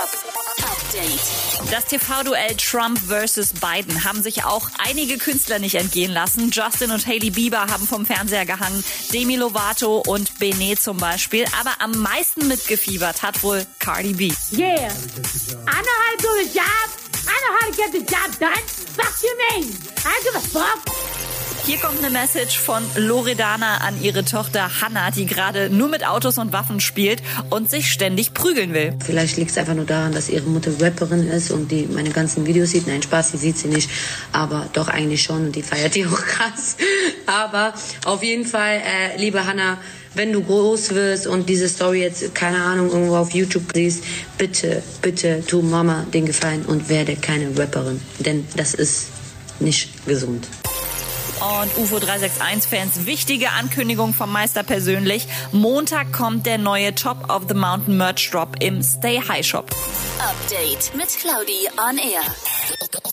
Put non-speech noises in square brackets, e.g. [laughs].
Update. Das TV-Duell Trump vs. Biden haben sich auch einige Künstler nicht entgehen lassen. Justin und Hailey Bieber haben vom Fernseher gehangen, Demi Lovato und Benet zum Beispiel. Aber am meisten mitgefiebert hat wohl Cardi B. Yeah. I know how to do the job. I know how to get the job done. Fuck you mean? I don't give a fuck. Hier kommt eine Message von Loredana an ihre Tochter Hannah, die gerade nur mit Autos und Waffen spielt und sich ständig prügeln will. Vielleicht liegt es einfach nur daran, dass ihre Mutter Rapperin ist und die meine ganzen Videos sieht. Nein, Spaß, die sieht sie nicht, aber doch eigentlich schon und die feiert die [laughs] auch krass. Aber auf jeden Fall, äh, liebe Hannah, wenn du groß wirst und diese Story jetzt, keine Ahnung, irgendwo auf YouTube siehst, bitte, bitte tu Mama den Gefallen und werde keine Rapperin. Denn das ist nicht gesund. Und UFO 361-Fans, wichtige Ankündigung vom Meister persönlich. Montag kommt der neue Top of the Mountain Merch Drop im Stay High Shop. Update mit Claudi on Air.